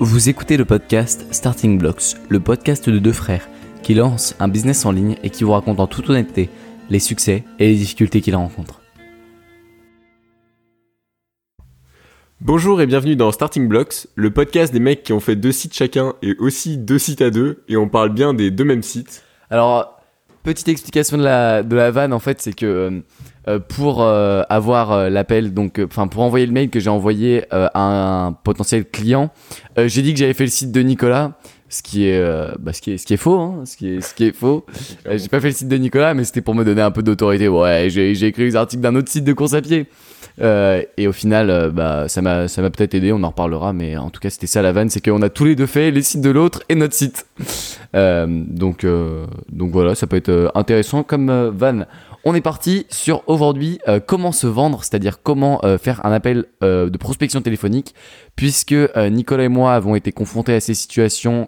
Vous écoutez le podcast Starting Blocks, le podcast de deux frères qui lancent un business en ligne et qui vous racontent en toute honnêteté les succès et les difficultés qu'ils rencontrent. Bonjour et bienvenue dans Starting Blocks, le podcast des mecs qui ont fait deux sites chacun et aussi deux sites à deux, et on parle bien des deux mêmes sites. Alors, petite explication de la, de la vanne, en fait, c'est que euh, pour euh, avoir euh, l'appel, donc, enfin, pour envoyer le mail que j'ai envoyé à un potentiel client, j'ai dit que j'avais fait le site de Nicolas. Ce qui est, bah, ce qui est, ce qui est faux, hein, ce qui est, ce qui est faux. j'ai pas fait le site de Nicolas, mais c'était pour me donner un peu d'autorité. Ouais, j'ai, j'ai écrit les articles d'un autre site de course à pied. Euh, et au final, euh, bah, ça m'a, ça m'a peut-être aidé, on en reparlera, mais en tout cas, c'était ça la vanne, c'est qu'on a tous les deux fait les sites de l'autre et notre site. Euh, donc, donc voilà, ça peut être intéressant comme vanne. On est parti sur aujourd'hui comment se vendre, c'est-à-dire comment faire un appel de prospection téléphonique, puisque Nicolas et moi avons été confrontés à ces situations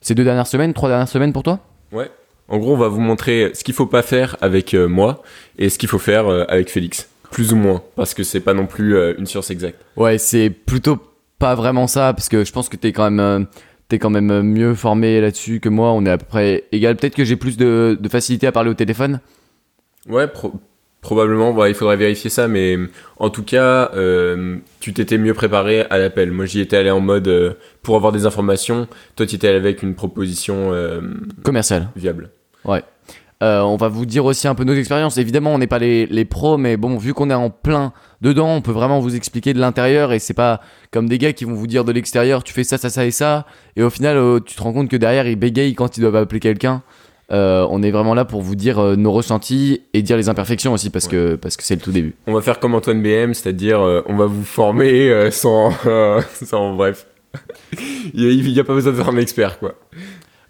ces deux dernières semaines, trois dernières semaines pour toi? Ouais. En gros, on va vous montrer ce qu'il faut pas faire avec moi et ce qu'il faut faire avec Félix. Plus ou moins, parce que c'est pas non plus euh, une science exacte. Ouais, c'est plutôt pas vraiment ça, parce que je pense que t'es quand même, euh, t'es quand même mieux formé là-dessus que moi. On est à peu près égal. Peut-être que j'ai plus de, de, facilité à parler au téléphone. Ouais, probablement. il faudrait vérifier ça, mais en tout cas, euh, tu t'étais mieux préparé à l'appel. Moi, j'y étais allé en mode pour avoir des informations. Toi, tu étais allé avec une proposition commerciale viable. Ouais. Euh, on va vous dire aussi un peu nos expériences. Évidemment, on n'est pas les, les, pros, mais bon, vu qu'on est en plein dedans, on peut vraiment vous expliquer de l'intérieur et c'est pas comme des gars qui vont vous dire de l'extérieur, tu fais ça, ça, ça et ça, et au final, euh, tu te rends compte que derrière, ils bégayent quand ils doivent appeler quelqu'un. Euh, on est vraiment là pour vous dire nos ressentis et dire les imperfections aussi parce que parce que c'est le tout début. On va faire comme Antoine BM, c'est-à-dire on va vous former sans, sans bref. il n'y a, a, pas besoin de faire un expert quoi.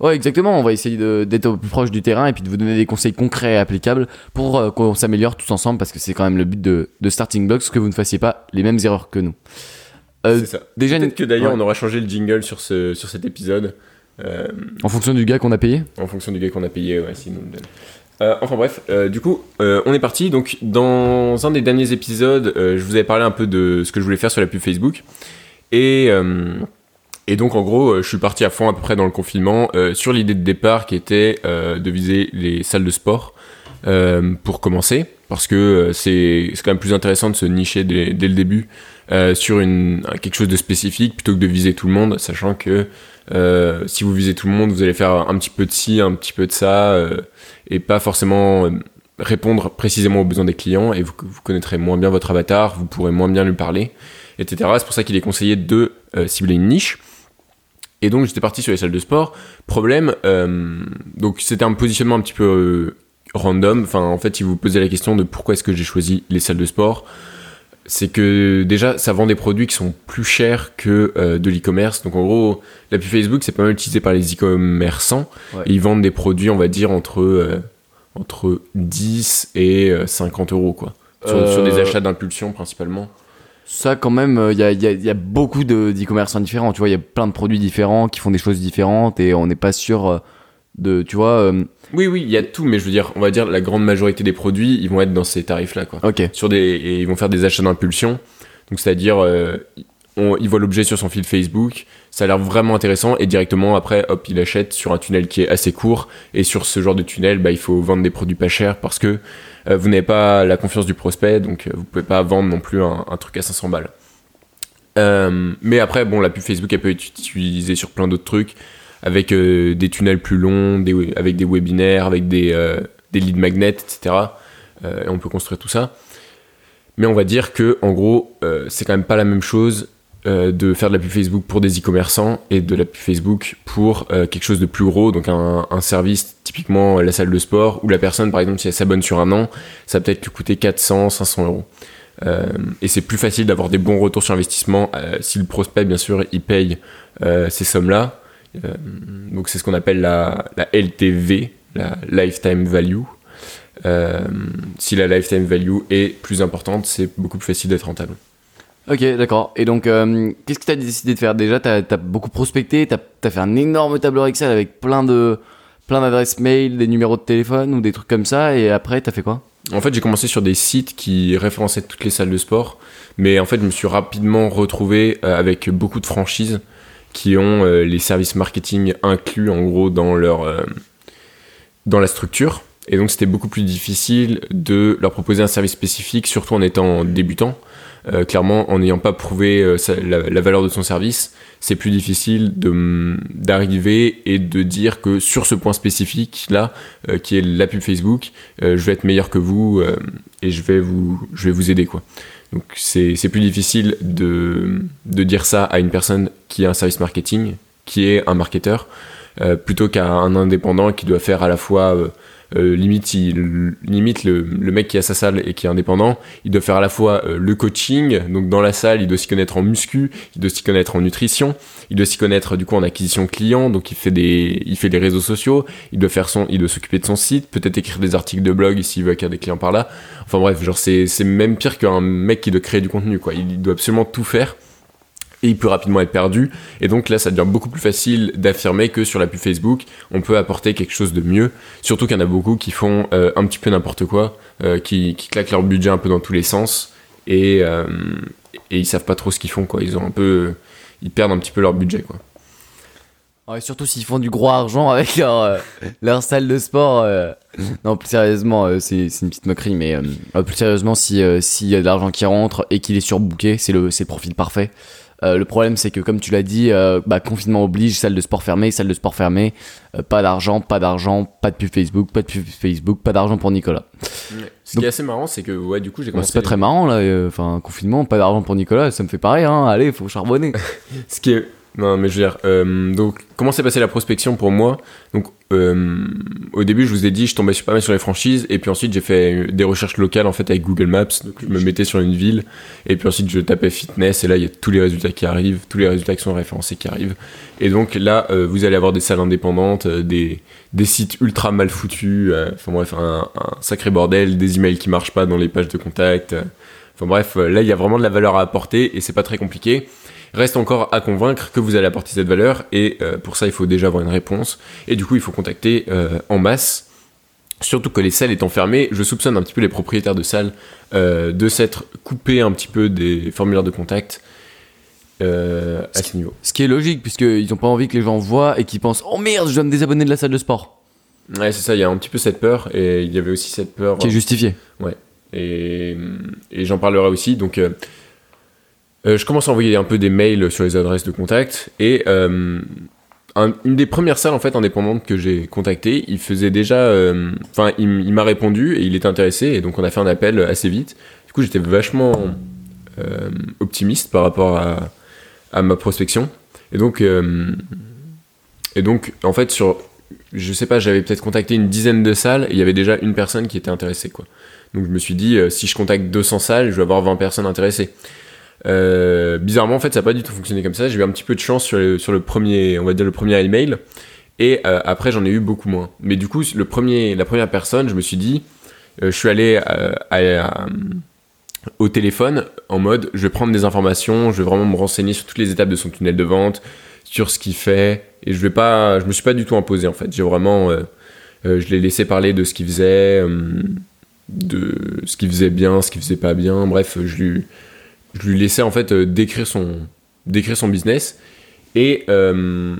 Ouais, exactement. On va essayer d'être au plus proche du terrain et puis de vous donner des conseils concrets et applicables pour euh, qu'on s'améliore tous ensemble parce que c'est quand même le but de, de, Starting Blocks que vous ne fassiez pas les mêmes erreurs que nous. Euh, c'est ça. Déjà, Peut-être que d'ailleurs on aura changé le jingle sur, ce, sur cet épisode. Euh, en fonction du gars qu'on a payé En fonction du gars qu'on a payé, ouais, si nous le donne. Euh, enfin bref, euh, du coup, euh, on est parti. Donc, dans un des derniers épisodes, je vous avais parlé un peu de ce que je voulais faire sur la pub Facebook. Et et donc en gros, je suis parti à fond à peu près dans le confinement sur l'idée de départ qui était de viser les salles de sport pour commencer, parce que c'est quand même plus intéressant de se nicher dès, dès le début sur une, quelque chose de spécifique plutôt que de viser tout le monde, sachant que si vous visez tout le monde, vous allez faire un petit peu de ci, un petit peu de ça, et pas forcément répondre précisément aux besoins des clients, et vous, vous connaîtrez moins bien votre avatar, vous pourrez moins bien lui parler, etc. C'est pour ça qu'il est conseillé de cibler une niche. Et donc j'étais parti sur les salles de sport. Problème, euh, donc c'était un positionnement un petit peu euh, random. Enfin, en fait, si vous posez la question de pourquoi est-ce que j'ai choisi les salles de sport, c'est que déjà ça vend des produits qui sont plus chers que euh, de l'e-commerce. Donc en gros, la pub Facebook c'est pas mal utilisé par les e-commerçants. ils vendent des produits, on va dire entre entre 10 et 50 euros quoi. sur des achats d'impulsion principalement. Ça, quand même, il euh, y a, y, a, beaucoup d'e-commerçants différents. Tu vois, il y a plein de produits différents qui font des choses différentes et on n'est pas sûr euh, de. Tu vois. Euh, oui, oui, il y a tout, mais je veux dire, on va dire la grande majorité des produits, ils vont être dans ces tarifs-là, quoi. Ok. Sur des, et ils vont faire des achats d'impulsion. Donc, c'est-à-dire, ils voient l'objet sur son fil Facebook, ça a l'air vraiment intéressant et directement après, hop, il achète sur un tunnel qui est assez court et sur ce genre de tunnel, bah, il faut vendre des produits pas chers parce que euh, vous n'avez pas la confiance du prospect, donc euh, vous pouvez pas vendre non plus un, truc à 500 balles. Euh, mais après, bon, la pub Facebook, elle peut être utilisée sur plein d'autres trucs, avec des tunnels plus longs, avec des webinaires, avec des, des lead magnets, etc. et on peut construire tout ça. Mais on va dire que, en gros, c'est quand même pas la même chose euh, de faire de la pub Facebook pour des e-commerçants et de la pub Facebook pour euh, quelque chose de plus gros, donc un, service, typiquement la salle de sport, où la personne, par exemple, si elle s'abonne sur un an, ça peut-être lui coûter 400, 500 euros. Euh, et c'est plus facile d'avoir des bons retours sur investissement si le prospect, bien sûr, il paye ces sommes-là. Donc c'est ce qu'on appelle la, la, LTV, la Lifetime Value. si la Lifetime Value est plus importante, c'est beaucoup plus facile d'être rentable. Ok, d'accord. Et donc, euh, qu'est-ce que tu as décidé de faire? Déjà Tu as, beaucoup prospecté, tu as, fait un énorme tableur Excel avec plein de plein d'adresses mail, des numéros de téléphone ou des trucs comme ça, et après, tu as fait quoi? En fait, j'ai commencé sur des sites qui référençaient toutes les salles de sport, mais en fait, je me suis rapidement retrouvé euh, avec beaucoup de franchises qui ont euh, les services marketing inclus en gros dans leur euh, dans la structure. Et donc c'était beaucoup plus difficile de leur proposer un service spécifique, surtout en étant débutant. Euh, clairement, en n'ayant pas prouvé la, la valeur de son service, c'est plus difficile de- d'arriver et de dire que sur ce point spécifique là, qui est la pub Facebook, je vais être meilleur que vous et je vais vous, je vais vous aider quoi. Donc c'est plus difficile de, dire ça à une personne qui a un service marketing, qui est un marketeur, euh, plutôt qu'à un indépendant qui doit faire à la fois euh, limite, il, limite le, le mec qui a sa salle et qui est indépendant, il doit faire à la fois euh, le coaching, donc dans la salle, il doit s'y connaître en muscu, il doit s'y connaître en nutrition, il doit s'y connaître du coup en acquisition client, donc il fait des, il fait des réseaux sociaux, il doit faire son, il doit s'occuper de son site, peut-être écrire des articles de blog s'il veut acquérir des clients par là. Enfin bref, genre c'est, c'est même pire qu'un mec qui doit créer du contenu, quoi. Il doit absolument tout faire et il peut rapidement être perdu. Et donc là, ça devient beaucoup plus facile d'affirmer que sur la pub Facebook, on peut apporter quelque chose de mieux. Surtout qu'il y en a beaucoup qui font euh, un petit peu n'importe quoi, euh, qui, qui claquent leur budget un peu dans tous les sens et, euh, et ils savent pas trop ce qu'ils font. Ils ont un peu, ils perdent un petit peu leur budget, quoi. Surtout s'ils font du gros argent avec leur, euh, salle de sport. Non, plus sérieusement, c'est une petite moquerie, mais plus sérieusement, si, s'il y a de l'argent qui rentre et qu'il est surbooké, c'est le, c'est le profil parfait. Euh, le problème, c'est que comme tu l'as dit, euh, bah, confinement oblige, salle de sport fermée, salle de sport fermée, euh, pas d'argent, pas d'argent, pas de pub Facebook, pas de pub Facebook, pas d'argent pour Nicolas. Ce Donc- qui est assez marrant, c'est que ouais, du coup, j'ai Bon, commencé. c'est pas très marrant là, enfin, confinement, pas d'argent pour Nicolas, ça me fait pareil, hein, allez, faut charbonner. Ce qui est. Non, mais je veux dire, euh, donc, comment s'est passée la prospection pour moi Donc, euh, au début, je vous ai dit, je tombais pas mal sur les franchises, et puis ensuite, j'ai fait des recherches locales en fait avec Google Maps. Donc, je me mettais sur une ville, et puis ensuite, je tapais fitness, et là, il y a tous les résultats qui arrivent, tous les résultats qui sont référencés qui arrivent. Et donc, là, euh, vous allez avoir des salles indépendantes, des, des sites ultra mal foutus, enfin bref, un, un sacré bordel, des emails qui marchent pas dans les pages de contact. Enfin bref, là, il y a vraiment de la valeur à apporter, et c'est pas très compliqué. Reste encore à convaincre que vous allez apporter cette valeur et euh, pour ça il faut déjà avoir une réponse et du coup il faut contacter euh, en masse. Surtout que les salles étant fermées, je soupçonne un petit peu les propriétaires de salles euh, de s'être coupés un petit peu des formulaires de contact euh, à ce niveau. Ce qui est logique, puisqu'ils ont pas envie que les gens voient et qu'ils pensent Oh merde, je dois me désabonner de la salle de sport. Ouais c'est ça, il y a un petit peu cette peur et il y avait aussi cette peur Qui est justifié. et, et j'en parlerai aussi. Donc, euh, euh, je commence à envoyer un peu des mails sur les adresses de contact et euh, un- une des premières salles en fait indépendantes que j'ai contactées, il faisait déjà, euh, enfin, il, m'a répondu et il était intéressé et donc on a fait un appel assez vite. Du coup, j'étais vachement optimiste par rapport à, ma prospection et donc et donc en fait sur je sais pas, j'avais peut-être contacté une dizaine de salles et il y avait déjà une personne qui était intéressée quoi. Donc je me suis dit, si je contacte 200 salles, je vais avoir 20 personnes intéressées. Euh, bizarrement, en fait, ça n'a pas du tout fonctionné comme ça. J'ai eu un petit peu de chance sur le, premier, on va dire le premier email. Et euh, après, j'en ai eu beaucoup moins. Mais du coup, le premier, la première personne, je me suis dit, euh, je suis allé au téléphone en mode, je vais prendre des informations, je vais vraiment me renseigner sur toutes les étapes de son tunnel de vente, sur ce qu'il fait. Et je vais pas, je me suis pas du tout imposé en fait. J'ai vraiment, je l'ai laissé parler de ce qu'il faisait. de ce qu'il faisait bien, ce qu'il faisait pas bien. Bref, je lui, je lui laissais en fait euh, décrire son, décrire son business. Et euh,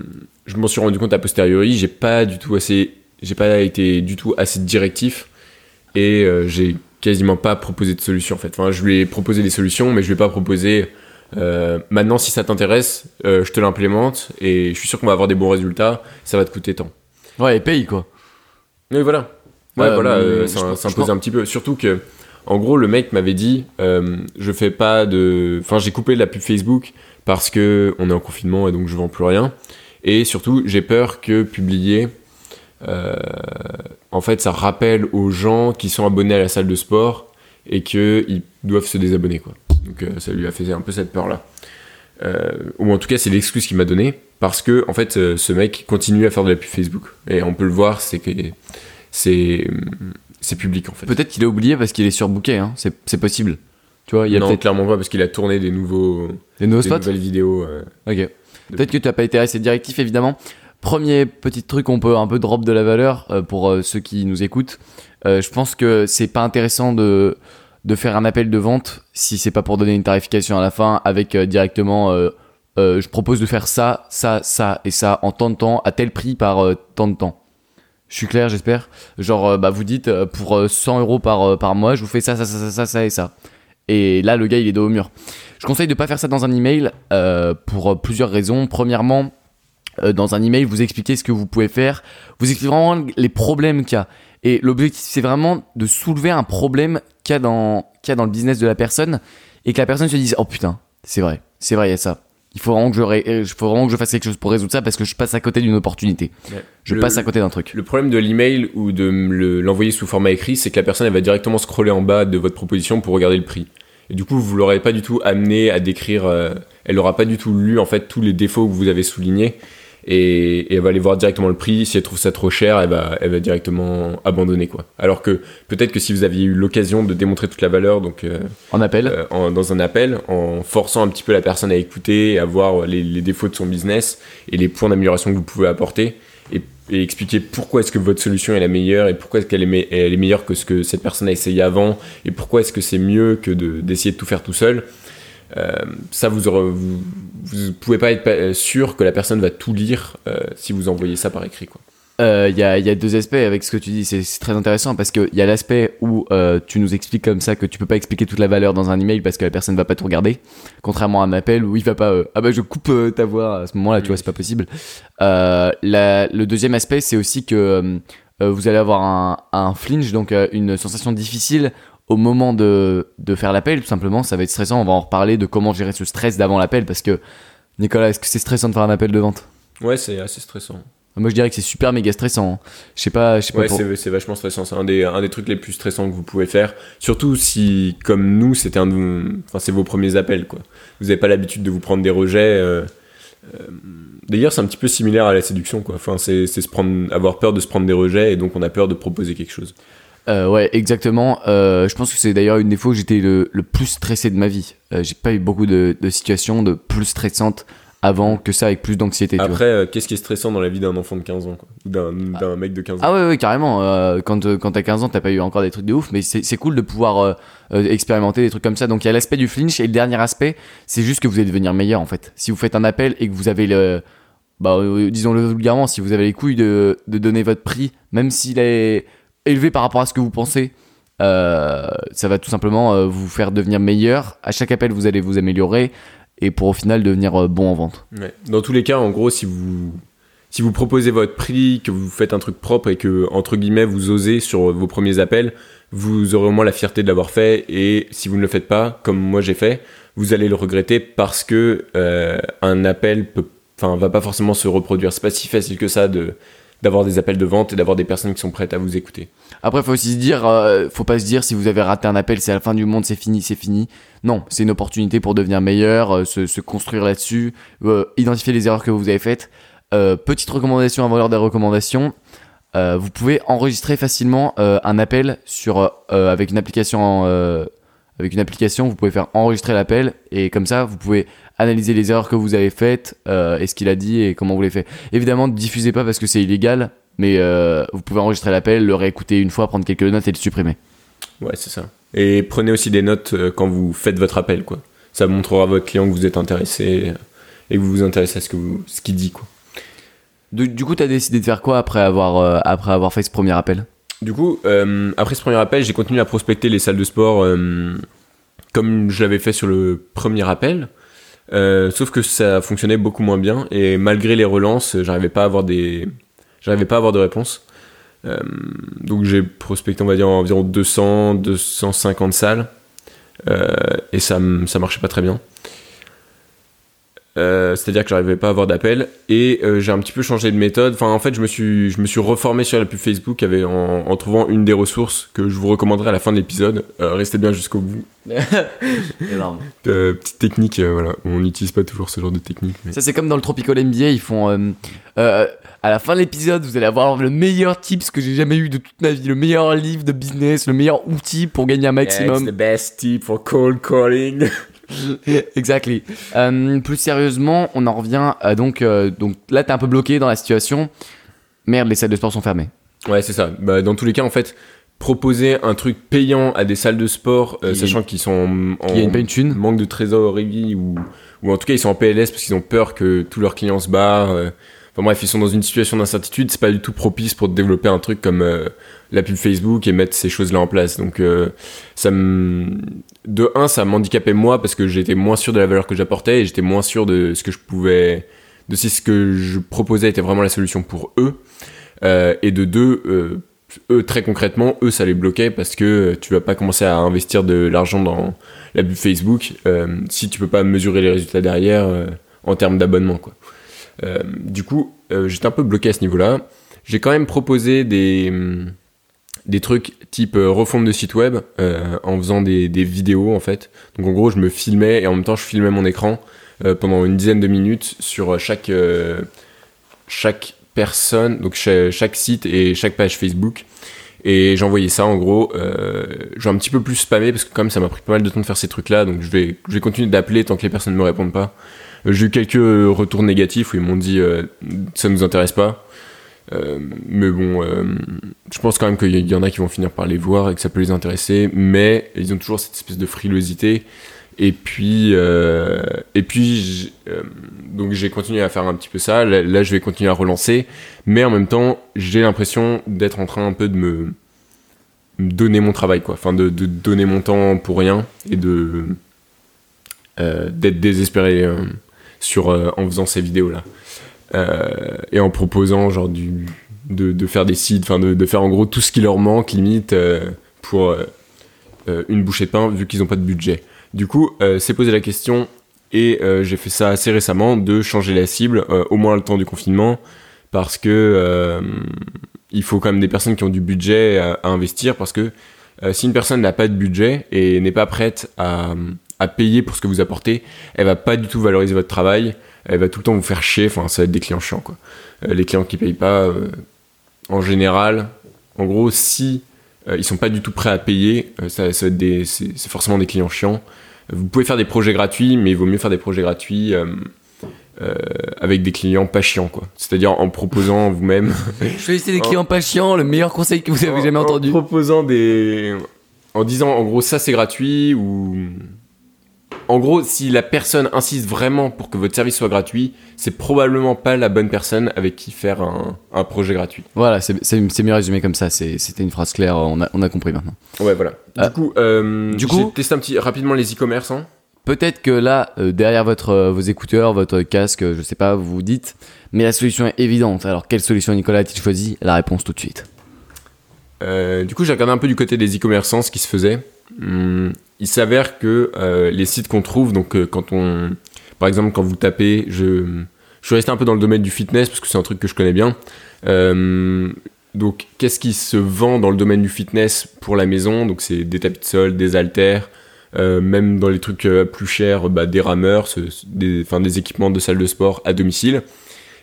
je m'en suis rendu compte a posteriori, j'ai pas du tout assez, j'ai pas été du tout assez directif et euh, j'ai quasiment pas proposé de solution en fait. Enfin, je lui ai proposé des solutions, mais je lui ai pas proposé. euh, maintenant, si ça t'intéresse, je te l'implémente et je suis sûr qu'on va avoir des bons résultats. Ça va te coûter tant. Ouais, et paye quoi. Oui, voilà. Ouais, voilà, ça pense- un petit peu. Surtout que, en gros, le mec m'avait dit, euh, je fais pas de, enfin, j'ai coupé la pub Facebook parce que on est en confinement et donc je vends plus rien. Et surtout, j'ai peur que publier, euh, en fait, ça rappelle aux gens qui sont abonnés à la salle de sport et que ils doivent se désabonner. Donc, euh, ça lui a fait un peu cette peur-là. Ou en tout cas, c'est l'excuse qu'il m'a donné parce que, en fait, ce mec continue à faire de la pub Facebook. Et on peut le voir, c'est que c'est c'est public en fait. Peut-être qu'il a oublié parce qu'il est surbooké, hein. c'est possible. Tu vois, il y a non, clairement pas parce qu'il a tourné des nouveaux des nouveaux des spots. nouvelles vidéos. euh. Ok. Peut-être que tu n'as pas été assez directif, évidemment. Premier petit truc, on peut un peu drop de la valeur euh, pour euh, ceux qui nous écoutent. Je pense que c'est pas intéressant de, de faire un appel de vente si c'est pas pour donner une tarification à la fin avec directement je propose de faire ça, ça, ça et ça en tant de temps, à tel prix par tant de temps. Je suis clair, j'espère. Genre, euh, bah, vous dites, euh, pour euh, 100 euros par, euh, par mois, je vous fais ça, ça, ça, ça, ça, ça et ça. Et là, le gars, il est dos au mur. Je conseille de pas faire ça dans un email euh, pour euh, plusieurs raisons. Premièrement, euh, dans un email, vous expliquez ce que vous pouvez faire. Vous expliquez vraiment les problèmes qu'il y a. Et l'objectif, c'est vraiment de soulever un problème qu'il y, qu'il y a dans le business de la personne et que la personne se dise Oh putain, c'est vrai, c'est vrai, il y a ça. Il faut vraiment, que je ré- il faut vraiment que je fasse quelque chose pour résoudre ça parce que je passe à côté d'une opportunité. Je Le- passe à côté d'un truc. Le problème de l'email ou de l'envoyer sous format écrit, c'est que la personne elle va directement scroller en bas de votre proposition pour regarder le prix. Et du coup, vous l'aurez pas du tout amené à décrire. euh, elle aura pas du tout lu en fait tous les défauts que vous avez soulignés. Et, et elle va aller voir directement le prix. Si elle trouve ça trop cher, elle va, elle va directement abandonner quoi. Alors que peut-être que si vous aviez eu l'occasion de démontrer toute la valeur, donc euh, En appel euh, en- dans un appel, en forçant un petit peu la personne à écouter, à voir les, les défauts de son business et les points d'amélioration que vous pouvez apporter, et, et expliquer pourquoi est-ce que votre solution est la meilleure et pourquoi est-ce qu'elle est, me- elle est meilleure que ce que cette personne a essayé avant, et pourquoi est-ce que c'est mieux que de- d'essayer de, tout faire tout seul. Euh, ça, vous, aurez, vous, vous pouvez pas être pa- sûr que la personne va tout lire euh, si vous envoyez ça par écrit. Quoi. Euh, Il y, a, il y a deux aspects avec ce que tu dis, c'est très intéressant parce qu'il y a l'aspect où euh, tu nous expliques comme ça que tu peux pas expliquer toute la valeur dans un email parce que la personne va pas tout regarder, contrairement à un appel où il va pas euh, ah bah je coupe euh, ta voix à ce moment-là, tu vois, c'est pas possible. Euh, la- le deuxième aspect, c'est aussi que euh, euh, vous allez avoir un, un flinch, donc euh, une sensation difficile au moment de, de faire l'appel, tout simplement, ça va être stressant, on va en reparler de comment gérer ce stress d'avant l'appel parce que Nicolas, est-ce que c'est stressant de faire un appel de vente? Ouais, c'est assez stressant. Moi je dirais que c'est super méga stressant. hein. Je sais pas, je sais pas Ouais, pour- c'est vachement stressant. C'est un des, un des trucs les plus stressants que vous pouvez faire. Surtout si, comme nous, c'était un, enfin, c'est vos premiers appels, quoi. Vous n'avez pas l'habitude de vous prendre des rejets. euh, euh, D'ailleurs, c'est un petit peu similaire à la séduction, quoi. Enfin, c'est c'est se prendre, avoir peur de se prendre des rejets et donc on a peur de proposer quelque chose. Euh, ouais, exactement. Euh, je pense que c'est d'ailleurs une des fois où j'étais le, le plus stressé de ma vie. Euh, j'ai pas eu beaucoup de, de situations de plus stressantes avant que ça, avec plus d'anxiété. Après, qu'est-ce qui est stressant dans la vie d'un enfant de 15 ans, d'un d'un mec de 15 ans Ah ouais, ouais, carrément. Quand quand t'as 15 ans, t'as pas eu encore des trucs de ouf, mais c'est cool de pouvoir expérimenter des trucs comme ça. Donc il y a l'aspect du flinch et le dernier aspect, c'est juste que vous allez devenir meilleur en fait. Si vous faites un appel et que vous avez le, bah disons-le vulgairement, si vous avez les couilles de, de donner votre prix, même s'il est élevé par rapport à ce que vous pensez, euh, ça va tout simplement euh, vous faire devenir meilleur. À chaque appel, vous allez vous améliorer et pour au final devenir euh, bon en vente. Dans tous les cas, en gros, si vous si vous proposez votre prix, que vous faites un truc propre et que entre guillemets vous osez sur vos premiers appels, vous aurez au moins la fierté de l'avoir fait. Et si vous ne le faites pas, comme moi j'ai fait, vous allez le regretter parce que un appel peut, va pas forcément se reproduire. C'est pas si facile que ça de d'avoir des appels de vente et d'avoir des personnes qui sont prêtes à vous écouter. Après, faut aussi se dire, euh, faut pas se dire si vous avez raté un appel, c'est la fin du monde, c'est fini, c'est fini. Non, c'est une opportunité pour devenir meilleur, euh, se, construire là-dessus, euh, identifier les erreurs que vous avez faites. Petite recommandation avant l'heure des recommandations. Vous pouvez enregistrer facilement un appel sur avec une application avec une application vous pouvez faire enregistrer l'appel et comme ça vous pouvez analyser les erreurs que vous avez faites euh, et ce qu'il a dit et comment vous les fait évidemment ne diffusez pas parce que c'est illégal mais euh, vous pouvez enregistrer l'appel le réécouter une fois prendre quelques notes et le supprimer Ouais, c'est ça. Et prenez aussi des notes euh, quand vous faites votre appel, quoi. Ça montrera à votre client que vous êtes intéressé et que vous vous intéressez à ce que vous, ce qu'il dit, quoi. du, du coup t'as décidé de faire quoi après avoir euh, après avoir fait ce premier appel? Du coup, après ce premier appel, j'ai continué à prospecter les salles de sport comme je l'avais fait sur le premier appel. Euh, sauf que ça fonctionnait beaucoup moins bien et malgré les relances, j'arrivais pas à avoir pas à de réponse. Euh, donc j'ai prospecté, on va dire environ 200, 250 salles euh, et ça marchait pas très bien. Euh, c'est-à-dire que j'arrivais pas à avoir d'appel et euh, j'ai un petit peu changé de méthode. Enfin, en fait, je me suis, je me suis reformé sur la pub Facebook avec, en, en trouvant une des ressources que je vous recommanderai à la fin de l'épisode. Euh, restez bien jusqu'au bout. énorme petite technique, voilà. On n'utilise pas toujours ce genre de technique. Mais... Ça, c'est comme dans le Tropical MBA, ils font. à la fin de l'épisode, vous allez avoir le meilleur tips que j'ai jamais eu de toute ma vie, le meilleur livre de business, le meilleur outil pour gagner un maximum. best tip for cold calling. exactly. Euh, plus sérieusement, on en revient à donc. euh, donc là, t'es un peu bloqué dans la situation. Merde, les salles de sport sont fermées. Ouais, c'est ça. Bah, dans tous les cas, en fait, proposer un truc payant à des salles de sport, euh, sachant qu'ils sont en, une thune. manque de trésorerie ou, ou en tout cas ils sont en PLS parce qu'ils ont peur que tous leurs clients se barrent. euh. Enfin bref, ils sont dans une situation d'incertitude. C'est pas du tout propice pour développer un truc comme euh, la pub Facebook et mettre ces choses-là en place. Donc euh, ça me... de un, ça m'handicapait moi parce que j'étais moins sûr de la valeur que j'apportais et j'étais moins sûr de ce que je pouvais, de si ce que je proposais était vraiment la solution pour eux. Euh, et de deux, euh, eux très concrètement, eux ça les bloquait parce que tu vas pas commencer à investir de l'argent dans la pub Facebook euh, si tu peux pas mesurer les résultats derrière en termes d'abonnement du coup, j'étais un peu bloqué à ce niveau-là. J'ai quand même proposé des hum, des trucs type euh, refonte de site web euh, en faisant des, vidéos en fait. Donc en gros, je me filmais et en même temps je filmais mon écran euh, pendant une dizaine de minutes sur chaque chaque personne, donc cha- chaque site et chaque page Facebook. Et j'envoyais ça en gros. Vais un petit peu plus spammer parce que comme ça m'a pris pas mal de temps de faire ces trucs-là, donc je vais, je vais continuer d'appeler tant que les personnes ne me répondent pas. J'ai eu quelques retours négatifs où ils m'ont dit ça nous intéresse pas. Euh, mais bon, euh, je pense quand même qu'il y en a qui vont finir par les voir et que ça peut les intéresser, mais ils ont toujours cette espèce de frilosité. Et puis, euh, et puis, donc j'ai continué à faire un petit peu ça. Là, je vais continuer à relancer, mais en même temps, j'ai l'impression d'être en train un peu de me, donner mon travail, quoi. Enfin, de, donner mon temps pour rien et de d'être désespéré sur en faisant ces vidéos là et en proposant genre du de, faire des sites, enfin de, faire en gros tout ce qui leur manque limite euh, pour euh, euh, une bouchée de pain vu qu'ils n'ont pas de budget. Du coup, euh, c'est posé la question et euh, j'ai fait ça assez récemment de changer la cible, euh, au moins le temps du confinement, parce que euh, il faut quand même des personnes qui ont du budget à, investir, parce que euh, si une personne n'a pas de budget et n'est pas prête à, à payer pour ce que vous apportez, elle va pas du tout valoriser votre travail, elle va tout le temps vous faire chier, enfin ça va être des clients chiants quoi. Euh, les clients qui payent pas, euh, en général, en gros, si euh, ils sont pas du tout prêts à payer, ça, ça va être des, c'est, c'est forcément des clients chiants. Vous pouvez faire des projets gratuits, mais il vaut mieux faire des projets gratuits euh, avec des clients pas chiants, quoi. C'est-à-dire en proposant vous-même. Choisissez des clients pas chiants, le meilleur conseil que vous avez jamais en, entendu. En proposant des. En disant, en gros, ça c'est gratuit, ou. En gros, si la personne insiste vraiment pour que votre service soit gratuit, c'est probablement pas la bonne personne avec qui faire un, un projet gratuit. Voilà, c'est mieux résumé comme ça. C'était une phrase claire, on a, on a compris maintenant. Ouais, voilà. Ah. Du coup, euh, Du coup- testé un petit rapidement les e-commerce. Hein. Peut-être que là, euh, derrière votre, euh, vos écouteurs, votre casque, je sais pas, vous vous dites, mais la solution est évidente. Alors, quelle solution Nicolas a-t-il choisi? La réponse tout de suite. Euh, du coup, j'ai regardé un peu du côté des e-commerçants ce qui se faisait. Hum, il s'avère que euh, les sites qu'on trouve, donc euh, quand on, par exemple, quand vous tapez, je, je suis resté un peu dans le domaine du fitness parce que c'est un truc que je connais bien. Euh, donc, qu'est-ce qui se vend dans le domaine du fitness pour la maison? Donc, c'est des tapis de sol, des haltères, même dans les trucs plus chers, bah, des rameurs, des, enfin, des équipements de salle de sport à domicile.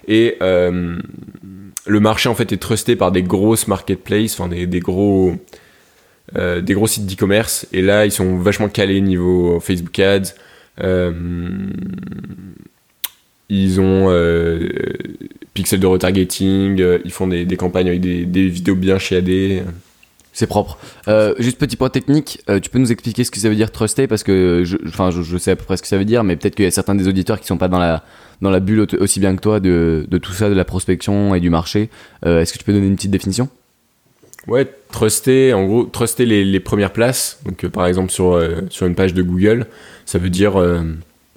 Et le marché en fait est trusté par des grosses marketplaces, enfin des gros euh, des gros sites d'e-commerce. Et là, ils sont vachement calés niveau Facebook Ads. Euh, ils ont euh, pixels de retargeting. euh, ils font des, campagnes avec des, vidéos bien chiadées. C'est propre. Euh, juste petit point technique, euh, tu peux nous expliquer ce que ça veut dire truster parce que je, enfin, je, sais à peu près ce que ça veut dire, mais peut-être qu'il y a certains des auditeurs qui sont pas dans la dans la bulle au- aussi bien que toi de, de tout ça, de la prospection et du marché. Euh, Est-ce que tu peux donner une petite définition? Ouais, truster, en gros, truster les, les premières places. Donc, euh, par exemple, sur, euh, sur une page de Google, ça veut dire euh,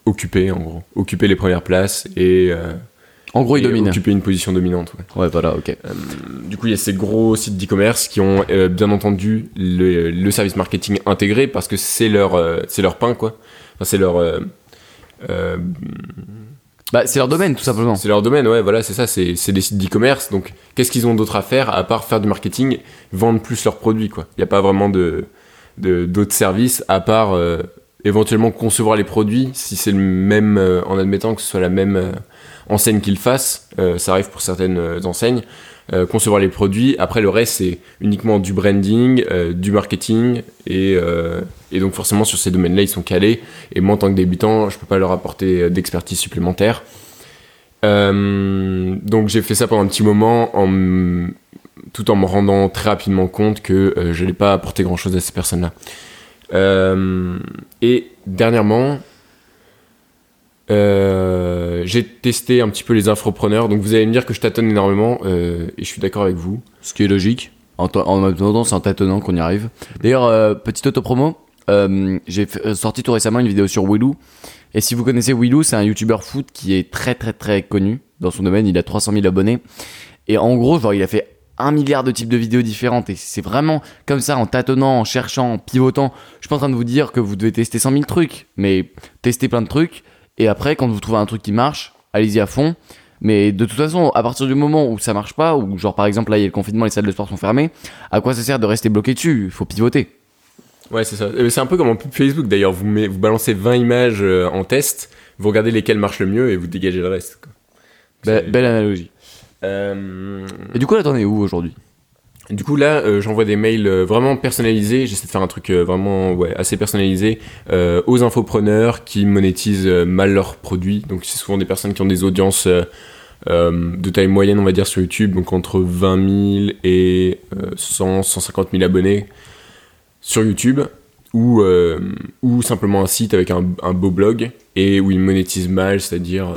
occuper, en gros. Occuper les premières places et, En gros, il domine. occuper une position dominante. ouais. Ouais, voilà, ok. Du coup, il y a ces gros sites d'e-commerce qui ont bien entendu le, le service marketing intégré parce que c'est leur, c'est leur pain, quoi. Enfin, c'est leur, Bah, c'est leur domaine, tout simplement. c'est leur domaine, ouais, voilà, c'est ça, c'est des sites d'e-commerce. Donc, qu'est-ce qu'ils ont d'autre à faire à part faire du marketing, vendre plus leurs produits, quoi. Il n'y a pas vraiment de d'autres services à part euh, éventuellement concevoir les produits si c'est le même, euh, en admettant que ce soit la même euh, enseigne qu'ils fassent. euh, ça arrive pour certaines enseignes. Euh, concevoir les produits. Après, le reste, c'est uniquement du branding, euh, du marketing. Et, euh, et donc, forcément, sur ces domaines-là, ils sont calés. Et moi, en tant que débutant, je peux pas leur apporter d'expertise supplémentaire. Donc, j'ai fait ça pendant un petit moment en tout en me rendant très rapidement compte que je n'allais pas apporter grand-chose à ces personnes-là. Et dernièrement, euh, j'ai testé un petit peu les infopreneurs, donc vous allez me dire que je tâtonne énormément, euh, et je suis d'accord avec vous. Ce qui est logique. En, en temps, c'est en tâtonnant qu'on y arrive. D'ailleurs, euh, petite autopromo, euh, j'ai sorti tout récemment une vidéo sur Willou. Et si vous connaissez Willou, c'est un youtubeur foot qui est très très très connu dans son domaine. Il a 300 000 abonnés. Et en gros, genre, il a fait un milliard de types de vidéos différentes. Et c'est vraiment comme ça, en tâtonnant, en cherchant, en pivotant. Je suis pas en train de vous dire que vous devez tester 100 000 trucs, mais testez plein de trucs. Et après, quand vous trouvez un truc qui marche, allez-y à fond. Mais de toute façon, à partir du moment où ça marche pas, ou genre par exemple là il y a le confinement, les salles de sport sont fermées, à quoi ça sert de rester bloqué dessus? Il faut pivoter. Ouais, c'est ça. Euh, C'est un peu comme en pub Facebook d'ailleurs. Vous, met- vous balancez 20 images euh, en test, vous regardez lesquelles marchent le mieux et vous dégagez le reste. quoi. Be- C'est- belle analogie. Euh, Et du coup là t'en es où aujourd'hui? Du coup là, euh, j'envoie des mails euh, vraiment personnalisés. J'essaie de faire un truc euh, vraiment assez personnalisé aux infopreneurs qui monétisent mal leurs produits. Donc c'est souvent des personnes qui ont des audiences de taille moyenne, on va dire, sur YouTube, donc entre 20 000 et euh, 100, 150 000 abonnés sur YouTube. Ou, simplement un site avec un, beau blog et où ils monétisent mal, c'est-à-dire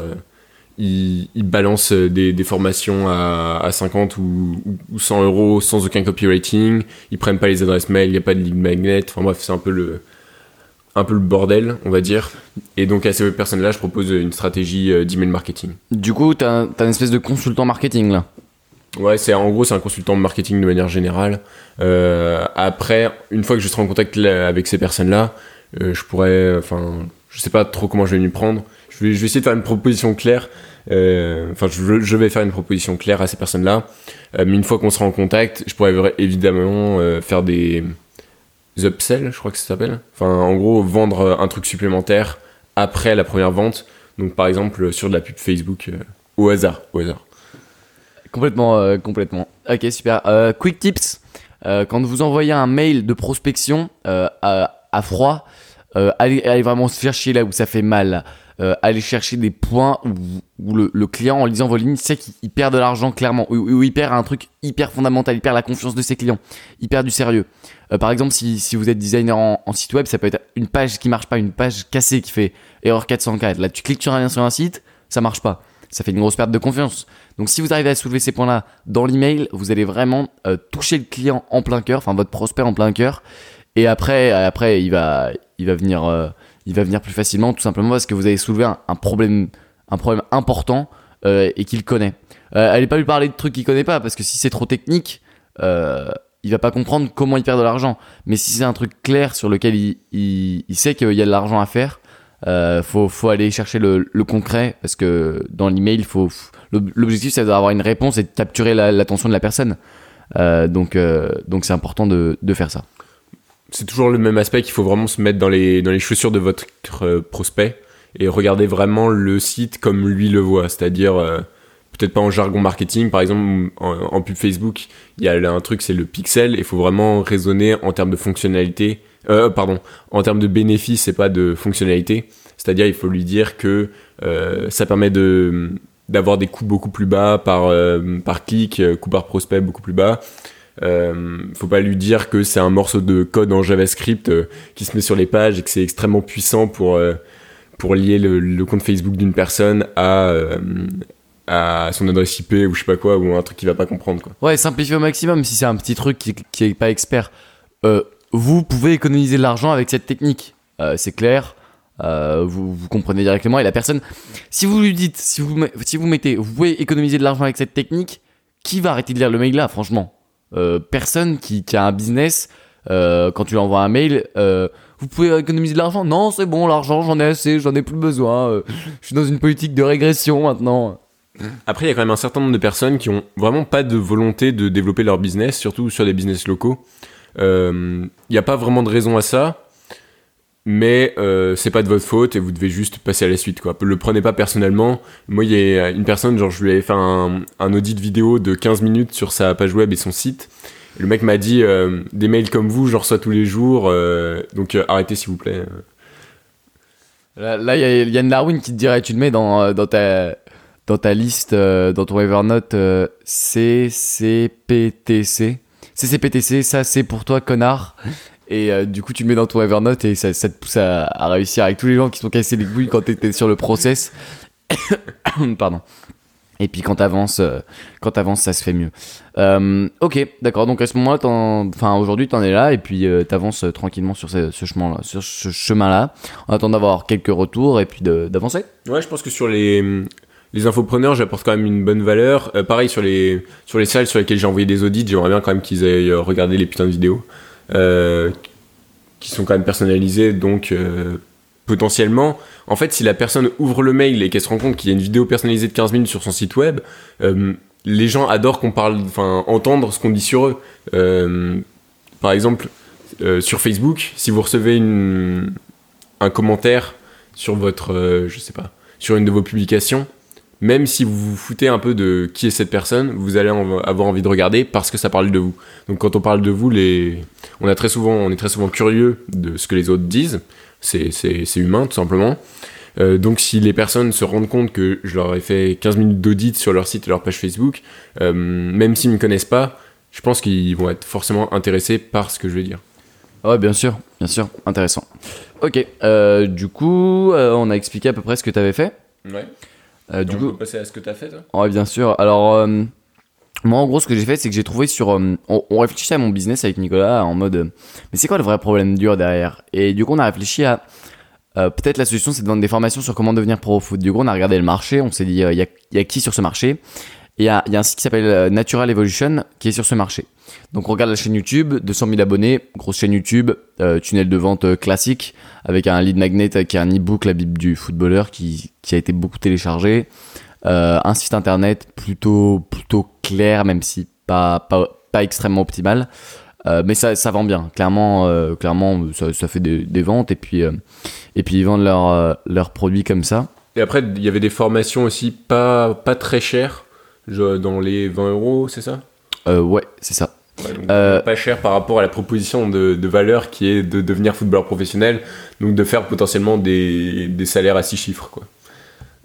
ils, balancent euh, des, des formations à, à 50 ou, ou 100 euros sans aucun copywriting, ils prennent pas les adresses mail, il n'y a pas de lead magnet, enfin bref, c'est un peu le un peu le bordel, on va dire. Et donc à ces personnes-là, je propose une stratégie euh, d'email marketing. Du coup t'as un- t'as une espèce de consultant marketing là. Ouais, c'est en gros c'est un consultant marketing de manière générale. Euh, après, une fois que je serai en contact là- avec ces personnes-là, euh, je pourrais, enfin, je sais pas trop comment je vais m'y prendre. Je vais, essayer de faire une proposition claire. Euh, Enfin, je, vais faire une proposition claire à ces personnes-là. Euh, mais une fois qu'on sera en contact, je pourrais évidemment euh, faire des upsells, je crois que ça s'appelle. Enfin, en gros, vendre un truc supplémentaire après la première vente. Donc, par exemple, sur de la pub Facebook, au hasard, au hasard. Complètement, complètement. Ok, super. Quick tips. Quand vous envoyez un mail de prospection à, froid, allez vraiment se faire chier là où ça fait mal. Euh, allez chercher des points où, le, client, en lisant vos lignes, sait qu'il il perd de l'argent clairement, où il perd un truc hyper fondamental, il perd la confiance de ses clients, il perd du sérieux. Euh, par exemple, si, vous êtes designer en, site web, ça peut être une page qui marche pas, une page cassée qui fait erreur 404. Là, tu cliques sur un lien sur un site, ça marche pas. Ça fait une grosse perte de confiance. Donc si vous arrivez à soulever ces points-là dans l'email, vous allez vraiment euh, toucher le client en plein cœur, enfin votre prospect en plein cœur. Et après, après il va, il va venir, il va venir plus facilement, tout simplement parce que vous avez soulevé un, problème, un problème important euh, et qu'il connaît. Euh, allez pas lui parler de trucs qu'il connaît pas, parce que si c'est trop technique, euh, il va pas comprendre comment il perd de l'argent. Mais si c'est un truc clair sur lequel il, il, il sait qu'il y a de l'argent à faire, euh, faut, faut aller chercher le, le concret parce que dans l'email, il faut, l'ob- l'objectif c'est d'avoir une réponse et de capturer la- l'attention de la personne. Euh, donc, euh, donc c'est important de, de faire ça. C'est toujours le même aspect qu'il faut vraiment se mettre dans les, dans les chaussures de votre euh, prospect et regarder vraiment le site comme lui le voit. C'est-à-dire, euh, peut-être pas en jargon marketing, par exemple, en, pub Facebook, il y a là un truc, c'est le pixel, il faut vraiment raisonner en termes de fonctionnalité, euh, pardon, en termes de bénéfices et pas de fonctionnalité. C'est-à-dire, il faut lui dire que ça permet de d'avoir des coûts beaucoup plus bas par, par clic, euh, coût par prospect beaucoup plus bas. Euh, faut pas lui dire que c'est un morceau de code en JavaScript euh, qui se met sur les pages et que c'est extrêmement puissant pour, euh, pour lier le, compte Facebook d'une personne à, euh, à son adresse IP ou je sais pas quoi, ou un truc qu'il va pas comprendre. Quoi. Ouais, simplifier au maximum si c'est un petit truc qui, qui est pas expert. Vous pouvez économiser de l'argent avec cette technique. C'est clair. Vous, vous comprenez directement et la personne, si vous lui dites, si vous, si vous mettez, vous pouvez économiser de l'argent avec cette technique, qui va arrêter de lire le mail là, franchement? Euh, Personne qui, a un business, euh, quand tu lui envoies un mail, euh, vous pouvez économiser de l'argent Non, c'est bon, l'argent, j'en ai assez, j'en ai plus besoin. je suis dans une politique de régression maintenant. Après, il y a quand même un certain nombre de personnes qui ont vraiment pas de volonté de développer leur business, surtout sur des business locaux. Il n'y a pas vraiment de raison à ça, mais euh, c'est pas de votre faute et vous devez juste passer à la suite. Quoi. Le prenez pas personnellement. Moi, il y a une personne, genre, je lui avais fait un, un audit vidéo de 15 minutes sur sa page web et son site. Le mec m'a dit euh, des mails comme vous, j'en reçois tous les jours, euh, donc euh, arrêtez s'il vous plaît. Là, il y a Yann Darwin qui te dirait tu le mets dans, ta dans ta liste, dans ton Evernote, CCPTC. CCPTC, ça c'est pour toi, connard. Et euh, du coup, tu le mets dans ton Evernote et ça, te pousse à, réussir avec tous les gens qui sont cassés les couilles quand t'étais sur le process. Pardon. Et puis quand t'avances, euh, quand t'avances, ça se fait mieux. Euh, ok, d'accord. Donc à ce moment-là, enfin aujourd'hui, t'en es là et puis t'avances tranquillement sur ce, chemin-là, sur ce chemin-là, en attendant d'avoir quelques retours et puis d'avancer. Ouais, je pense que sur les, les infopreneurs, j'apporte quand même une bonne valeur. Pareil, sur les, sur les salles sur lesquelles j'ai envoyé des audits, j'aimerais bien quand même qu'ils aient euh, regardé les putains de vidéos. Euh, qui sont quand même personnalisées, donc euh, potentiellement, en fait, si la personne ouvre le mail et qu'elle se rend compte qu'il y a une vidéo personnalisée de 15 minutes sur son site web, euh, les gens adorent qu'on parle, enfin, entendre ce qu'on dit sur eux. Par exemple, sur Facebook, si vous recevez un commentaire sur votre, je sais pas, sur une de vos publications, même si vous vous foutez un peu de qui est cette personne, vous allez en- avoir envie de regarder parce que ça parle de vous. Donc quand on parle de vous, les... on, a très souvent, on est très souvent curieux de ce que les autres disent. C'est, humain tout simplement. Euh, donc si les personnes se rendent compte que je leur ai fait 15 minutes d'audit sur leur site et leur page Facebook, euh, même s'ils ne me connaissent pas, je pense qu'ils vont être forcément intéressés par ce que je vais dire. Ouais, bien sûr, bien sûr, intéressant. Ok, euh, du coup, euh, on a expliqué à peu près ce que t'avais fait. Ouais. Euh, du on coup, peut passer à ce que tu as fait toi Ouais, bien sûr. Alors, euh, moi, en gros, ce que j'ai fait, c'est que j'ai trouvé sur. euh, on, on réfléchissait à mon business avec Nicolas en mode. mais c'est quoi le vrai problème dur derrière? Et du coup, on a réfléchi à. Peut-être la solution, c'est de vendre des formations sur comment devenir pro au foot. Du coup, on a regardé le marché, on s'est dit, il y, a, y a qui sur ce marché? Et il y a, un site qui s'appelle euh, Natural Evolution qui est sur ce marché. Donc, on regarde la chaîne YouTube, 200 000 abonnés, grosse chaîne YouTube, euh, tunnel de vente euh, classique, avec un lead magnet qui est un e-book, la Bible du footballeur, qui, a été beaucoup téléchargé. Un site internet plutôt plutôt clair même si pas pas, pas extrêmement optimal mais ça, ça vend bien clairement clairement ça, fait des, ventes et puis et puis ils vendent leurs leurs produits comme ça Et après, il y avait des formations aussi pas, pas très chères, dans les 20 euros, c'est ça? Euh, ouais c'est ça Ouais, donc Euh, Pas cher par rapport à la proposition de, de valeur qui est de devenir footballeur professionnel, donc de faire potentiellement des, des salaires à 6 chiffres, quoi.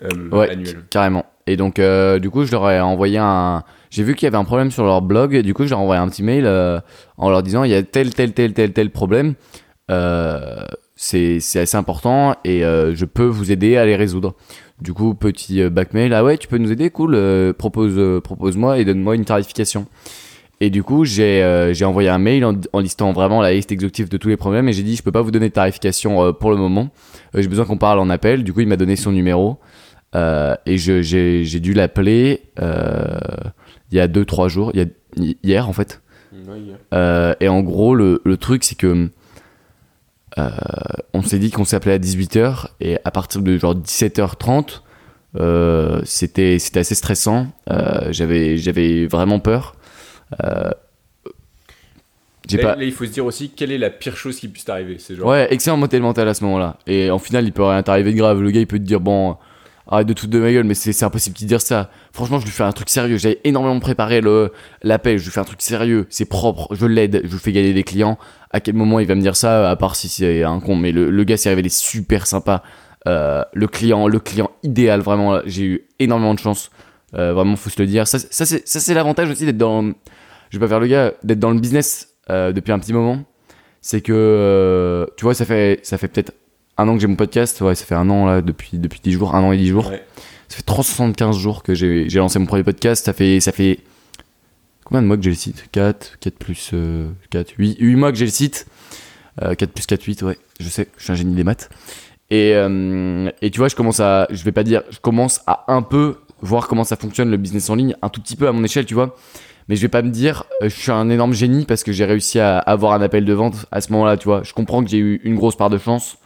Euh, Ouais. carrément et donc euh, du coup je leur ai envoyé un j'ai vu qu'il y avait un problème sur leur blog et du coup je leur ai envoyé un petit mail euh, en leur disant il y a tel tel tel tel tel problème euh, c'est c'est assez important et euh, je peux vous aider à les résoudre du coup petit euh, back mail ah ouais tu peux nous aider? Cool euh, propose euh, propose-moi et donne-moi une tarification. Et du coup j'ai euh, envoyé un mail en, en listant vraiment la liste exhaustive de tous les problèmes et j'ai dit je peux pas vous donner de tarification euh, pour le moment. Euh, j'ai besoin qu'on parle en appel. Du coup il m'a donné son numéro. Et j'ai dû l'appeler il y a 2-3 jours, il y a, hier en fait. Et en gros, le, le truc, c'est que euh, on s'est dit qu'on s'appelait à 18h et à partir de genre 17h30, euh, c'était c'était assez stressant. Euh, J'avais j'avais vraiment peur. J'ai Là, pas. là, il faut se dire aussi quelle est la pire chose qui puisse t'arriver. Genre. Ouais, excellent modèle mental à ce moment-là. Et en final, il peut rien t'arriver de grave. Le gars, il peut te dire, bon, arrête de tout de ma gueule, mais c'est impossible de dire ça. Franchement, je lui fais un truc sérieux. J'avais énormément préparé le l'appel. Je lui fais un truc sérieux. C'est propre. Je l'aide. Je lui fais gagner des clients. À quel moment il va me dire ça, à part si c'est un con? Mais le, gars s'est révélé super sympa. Euh, le client, le client idéal, vraiment. J'ai eu énormément de chance. Euh, vraiment, faut se le dire. Ça, ça c'est l'avantage aussi d'être dans. Je vais faire le gars, d'être dans le business euh, depuis un petit moment c'est que euh, tu vois ça fait ça fait peut-être un an que j'ai mon podcast ouais ça fait un an là depuis depuis 10 jours un an et 10 jours. Ouais. ça fait 375 jours que j'ai j'ai lancé mon premier podcast. Ça fait ça fait combien de mois que j'ai le site? 4 4 plus euh, 4 8 8 mois que j'ai le site. Euh, 4 plus 4 8 ouais je sais je suis un génie des maths. Et euh, et tu vois je commence à je vais pas dire je commence à un peu voir comment ça fonctionne le business en ligne un tout petit peu à mon échelle tu vois. Mais je vais pas me dire euh, je suis un énorme génie parce que j'ai réussi à avoir un appel de vente à ce moment-là, tu vois. Je comprends que j'ai eu une grosse part de chance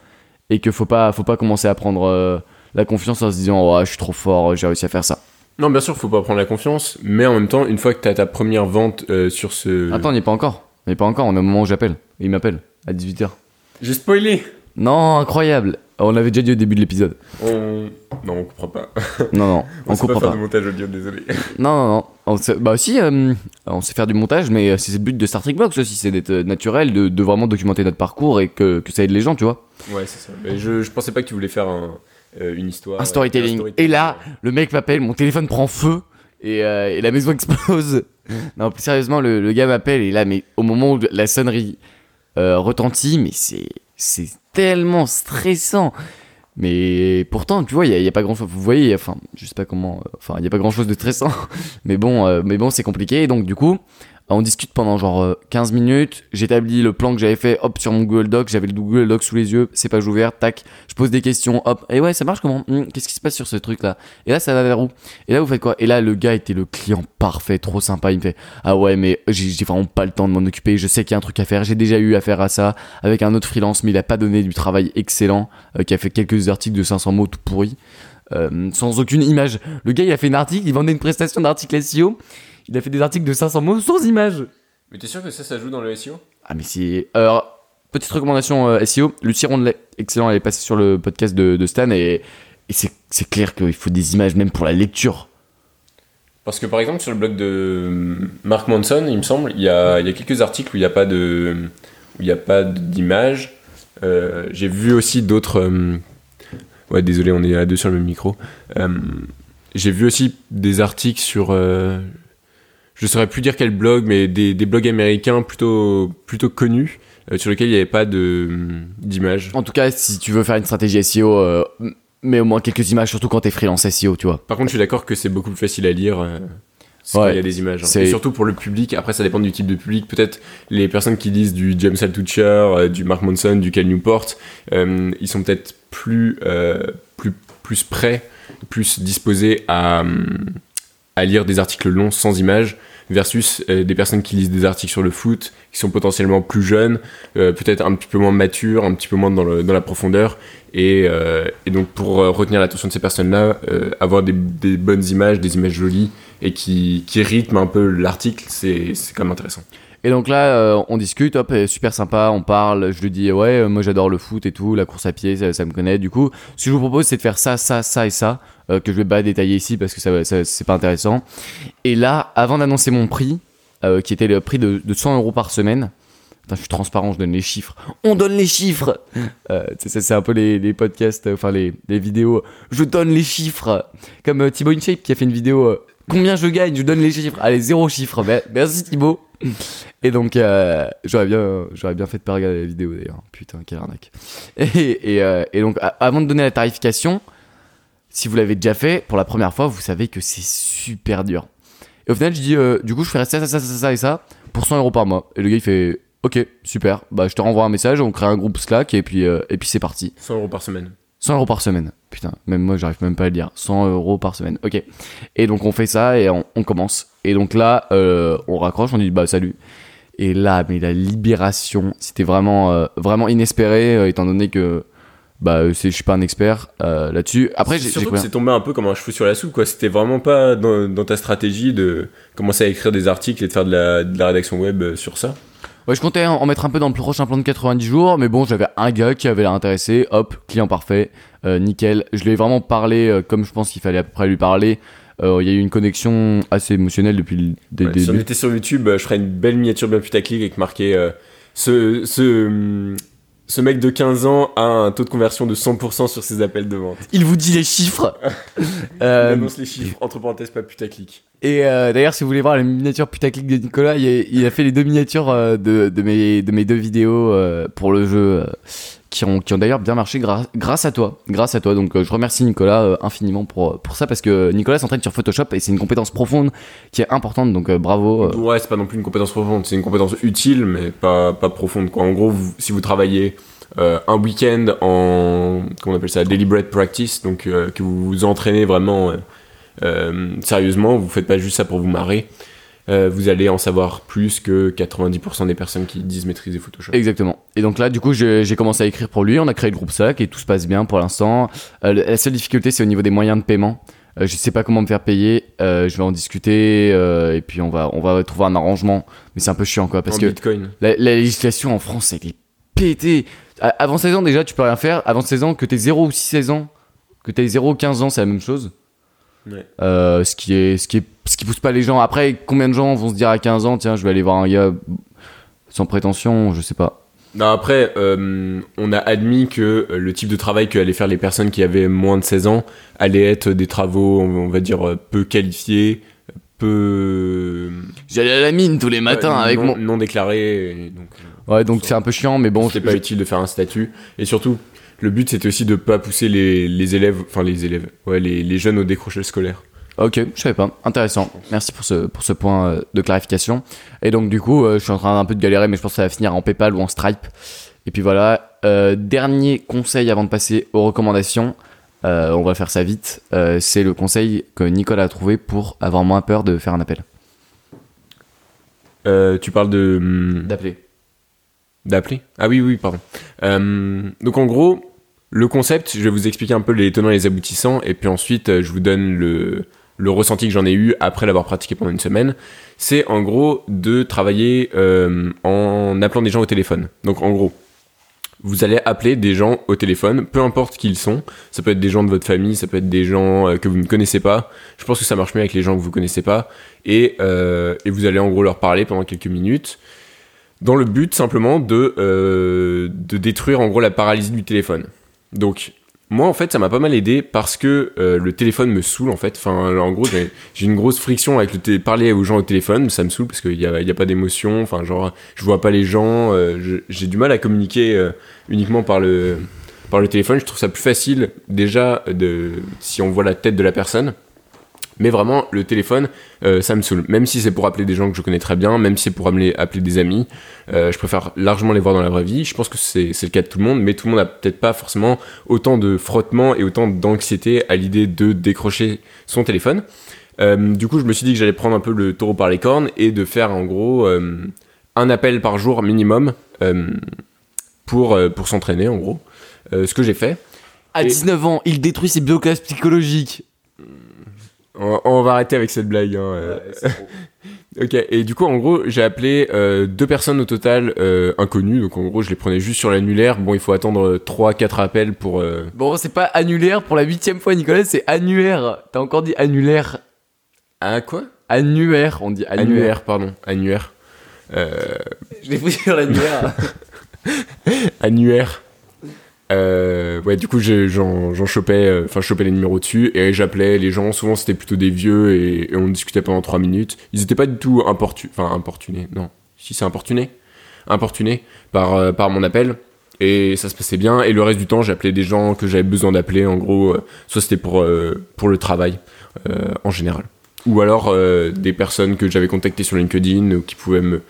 et que faut pas faut pas commencer à prendre euh, la confiance en se disant oh, je suis trop fort, j'ai réussi à faire ça. Non, bien sûr, faut pas prendre la confiance, mais en même temps, une fois que tu as ta première vente euh, sur ce. Attends, on n'y est pas encore. On n'y est pas encore, on est au moment où j'appelle. Il m'appelle à 18h. J'ai spoilé Non, incroyable. On l'avait déjà dit au début de l'épisode. On... Non, on comprend pas. Non non, On, on sait pas comprend faire pas. de montage audio, désolé. Non non non. On sait- bah aussi euh, on sait faire du montage mais euh, c'est le but de Star Trek Box aussi, c'est d'être euh, naturel, de, de vraiment documenter notre parcours et que, que ça aide les gens, tu vois. Ouais, c'est ça. Mais je, je pensais pas que tu voulais faire un, euh, une histoire. un storytelling. Et là, le mec m'appelle, mon téléphone prend feu et, euh, et la maison explose. non, plus sérieusement, le, le gars m'appelle et là, mais au moment où la sonnerie retentit, mais c'est c'est tellement stressant. Mais pourtant, tu vois, il n'y a, a pas grand chose. Vous voyez, enfin, je sais pas comment. euh, Enfin, il y a pas grand chose de stressant. mais bon, euh, mais bon, c'est compliqué. Et donc, du coup, on discute pendant genre euh, 15 minutes. J'établis le plan que j'avais fait, hop, sur mon Google Doc. J'avais le Google Doc sous les yeux, c'est page ouverte, tac. Je pose des questions, hop. Et ouais, ça marche comment? Hum, Qu'est-ce qui se passe sur ce truc-là? Et là, ça va vers où? Et là, vous faites quoi? Et là, le gars était le client parfait, trop sympa. Il me fait Ah ouais, mais j'ai j'ai vraiment pas le temps de m'en occuper. Je sais qu'il y a un truc à faire. J'ai déjà eu affaire à ça avec un autre freelance, mais il a pas donné du travail excellent, euh, qui a fait quelques articles de 500 mots tout pourris. euh, sans aucune image. Le gars, il a fait un article, il vendait une prestation d'article SEO. Il a fait des articles de 500 mots sans image. Mais t'es sûr que ça, ça joue dans le SEO Ah mais c'est... Alors, petite recommandation euh, SEO, Lucie Rondelet, excellent, elle est passée sur le podcast de, de Stan et, et c'est, c'est clair qu'il faut des images même pour la lecture. Parce que par exemple, sur le blog de euh, Mark Manson, il me semble, il y a, il y a quelques articles où il n'y a pas de, où il y a pas d'image. Euh, J'ai vu aussi d'autres. euh, ouais, désolé, on est à deux sur le même micro. Euh, J'ai vu aussi des articles sur. Je saurais plus dire quel blog, mais des, des blogs américains plutôt, plutôt connus, euh, sur lesquels il n'y avait pas de d'image. En tout cas, si tu veux faire une stratégie SEO, euh, mets au moins quelques images, surtout quand t'es freelance SEO, tu vois. Par contre, je suis d'accord que c'est beaucoup plus facile à lire. euh, quand Ouais, il y a des images. hein. Et surtout pour le public. Après, ça dépend du type de public. Peut-être les personnes qui lisent du James Altucher, euh, du Mark Manson, du Cal Newport, euh, ils sont peut-être plus, plus, plus prêts, plus disposés à, hum, à lire des articles longs sans images versus euh, des personnes qui lisent des articles sur le foot, qui sont potentiellement plus jeunes, euh, peut-être un petit peu moins matures, un petit peu moins dans, le- dans la profondeur. Et, euh, et donc pour retenir l'attention de ces personnes-là, avoir des, bonnes images, des images jolies et qui, qui rythment un peu l'article, c'est quand même intéressant. Et donc là, euh, on discute, hop, super sympa, on parle. Je lui dis, ouais, euh, moi j'adore le foot et tout, la course à pied, ça, me connaît. Du coup, ce que je vous propose, c'est de faire ça, ça, ça et ça, euh, que je vais pas détailler ici parce que ça, ça- c'est pas intéressant. Et là, avant d'annoncer mon prix, qui était le prix de, de 100 euros par semaine, Putain, je suis transparent, je donne les chiffres. On donne les chiffres C'est un peu les, podcasts, enfin les, les vidéos. Je donne les chiffres. Comme euh, Thibaut InShape qui a fait une vidéo. Combien je gagne Je donne les chiffres. Allez, zéro chiffre. Merci Thibaut. Et donc, euh, j'aurais bien, bien fait de pas regarder la vidéo d'ailleurs. Putain, quelle arnaque. Et, euh, donc, avant de donner la tarification, si vous l'avez déjà fait pour la première fois, vous savez que c'est super dur. Et au final, je dis, euh, du coup, je ferai ça, ça, ça, ça, ça et ça pour 100 euros par mois. Et le gars, il fait, ok, super. Bah, je te renvoie un message, on crée un groupe Slack et puis, et puis c'est parti. 100 euros par semaine. 100 euros par semaine. Putain, même moi, j'arrive même pas à le dire. 100 euros par semaine. Ok. Et donc, on fait ça et on, on commence. Et donc là, euh, on raccroche, on dit bah salut. Et là, mais la libération, c'était vraiment, euh, vraiment inespéré, euh, étant donné que bah, je suis pas un expert là-dessus. Après, j'ai surtout que c'est tombé un peu comme un cheveu sur la soupe, quoi. C'était vraiment pas dans, dans ta stratégie de commencer à écrire des articles et de faire de la, de la rédaction web sur ça. Ouais, je comptais en mettre un peu dans le prochain plan de 90 jours, mais bon, j'avais un gars qui avait l'air intéressé, hop, client parfait, euh, nickel. Je lui ai vraiment parlé euh, comme je pense qu'il fallait à peu près lui parler. Euh, Il y a eu une connexion assez émotionnelle depuis le dé- Ouais, si on début. était sur YouTube, je ferais une belle miniature bien putaclic avec marqué ce, ce, ce mec de 15 ans a un taux de conversion de 100% sur ses appels de vente. Il vous dit les chiffres. Il annonce les chiffres, entre parenthèses, pas putaclic. Et euh, d'ailleurs, si vous voulez voir les miniatures putaclic de Nicolas, il a, fait les deux miniatures euh, de, mes, de mes deux vidéos euh, pour le jeu qui ont, d'ailleurs bien marché grâce à toi. Grâce à toi. Donc je remercie Nicolas infiniment pour, ça parce que Nicolas s'entraîne sur Photoshop et c'est une compétence profonde qui est importante. Donc bravo. Ouais, c'est pas non plus une compétence profonde, c'est une compétence utile, mais pas, profonde. En gros, si vous travaillez un week-end en, comment on appelle ça, deliberate practice, donc que vous vous entraînez vraiment sérieusement, vous faites pas juste ça pour vous marrer, euh, vous allez en savoir plus que 90% des personnes qui disent maîtriser Photoshop. Exactement. Et donc là, du coup, j'ai commencé à écrire pour lui. On a créé le groupe SAC et tout se passe bien pour l'instant. Euh, la seule difficulté, c'est au niveau des moyens de paiement. Euh, je sais pas comment me faire payer. Euh, je vais en discuter euh, et puis on va on va trouver un arrangement. Mais c'est un peu chiant quoi parce en que Bitcoin. la, la législation en France, elle est pétée. Avant 16 ans déjà, tu peux rien faire. Avant 16 ans, que t'aies 0 ou 16 ans, que t'aies 0 ou 15 ans, c'est la même chose. Ouais. Euh, ce qui est ce qui est ce qui pousse pas les gens. Après, combien de gens vont se dire à 15 ans, tiens, je vais aller voir un gars sans prétention, je sais pas. Non, après, euh, on a admis que euh, le type de travail que allaient faire les personnes qui avaient moins de 16 ans allait être des travaux, on va dire, peu qualifiés, peu. J'allais à la mine tous les matins avec non, mon. non donc, euh, Ouais, donc c'est un peu chiant, mais bon. c'était je- pas utile de faire un statut. Et surtout, le but c'était aussi de pas pousser les, les élèves, enfin les élèves, ouais, les, les jeunes au décrochage scolaire. Ok, je savais pas. Intéressant. Merci pour ce, pour ce point euh, de clarification. Et donc, du coup, euh, je suis en train un peu de galérer, mais je pense que ça va finir en PayPal ou en Stripe. Et puis voilà. Euh, dernier conseil avant de passer aux recommandations. On va faire ça vite. C'est le conseil que Nicolas a trouvé pour avoir moins peur de faire un appel. Tu parles de. hum, D'appeler. D'appeler? Ah oui, oui, pardon. Donc en gros, le concept, je vais vous expliquer un peu les tenants et les aboutissants, et puis ensuite euh, je vous donne le, ressenti que j'en ai eu après l'avoir pratiqué pendant une semaine. C'est en gros de travailler euh, en appelant des gens au téléphone. Donc en gros, vous allez appeler des gens au téléphone, peu importe qui ils sont. Ça peut être des gens de votre famille, ça peut être des gens euh, que vous ne connaissez pas. Je pense que ça marche mieux avec les gens que vous connaissez pas. Et, vous allez en gros leur parler pendant quelques minutes dans le but simplement de détruire en gros la paralysie du téléphone. Donc moi en fait ça m'a pas mal aidé parce que euh, le téléphone me saoule en fait. En gros j'ai une grosse friction avec le parler aux gens au téléphone, ça me saoule parce qu'il y a, y a pas d'émotion. Enfin genre je vois pas les gens, euh, j'ai du mal à communiquer euh, uniquement par le téléphone. Je trouve ça plus facile déjà si on voit la tête de la personne. Mais vraiment, le téléphone, euh, ça me saoule. Même si c'est pour appeler des gens que je connais très bien, même si c'est pour appeler, appeler des amis, euh, je préfère largement les voir dans la vraie vie. Je pense que c'est le cas de tout le monde, mais tout le monde a peut-être pas forcément autant de frottement et autant d'anxiété à l'idée de décrocher son téléphone. Euh, du coup, je me suis dit que j'allais prendre un peu le taureau par les cornes et de faire en gros euh, un appel par jour minimum pour, pour s'entraîner en gros. Ce que j'ai fait. À Et- 19 ans, il détruit ses blocages psychologiques. On, on va arrêter avec cette blague. hein, euh. Ok, et du coup, en gros, j'ai appelé euh, deux personnes au total euh, inconnues. Donc, en gros, je les prenais juste sur l'annulaire. Bon, il faut attendre 3-4 appels pour. Bon, c'est pas annulaire pour la huitième fois, Nicolas, c'est annuaire. T'as encore dit annulaire. Ah, quoi? Annuaire, on dit annuaire. Annuaire, pardon. Annuaire. Je l'ai foutu sur l'annuaire. annuaire. Euh, ouais, du coup, j'en chopais, euh, enfin, chopais les numéros dessus et j'appelais les gens. Souvent, c'était plutôt des vieux et, on discutait pendant 3 minutes. Ils étaient pas du tout importu enfin, importunés, non. Si c'est importuné, importunés par, euh, par mon appel. Et ça se passait bien. Et le reste du temps, j'appelais des gens que j'avais besoin d'appeler. En gros, soit c'était pour, pour le travail en général. Ou alors des personnes que j'avais contactées sur LinkedIn ou qui pouvaient me,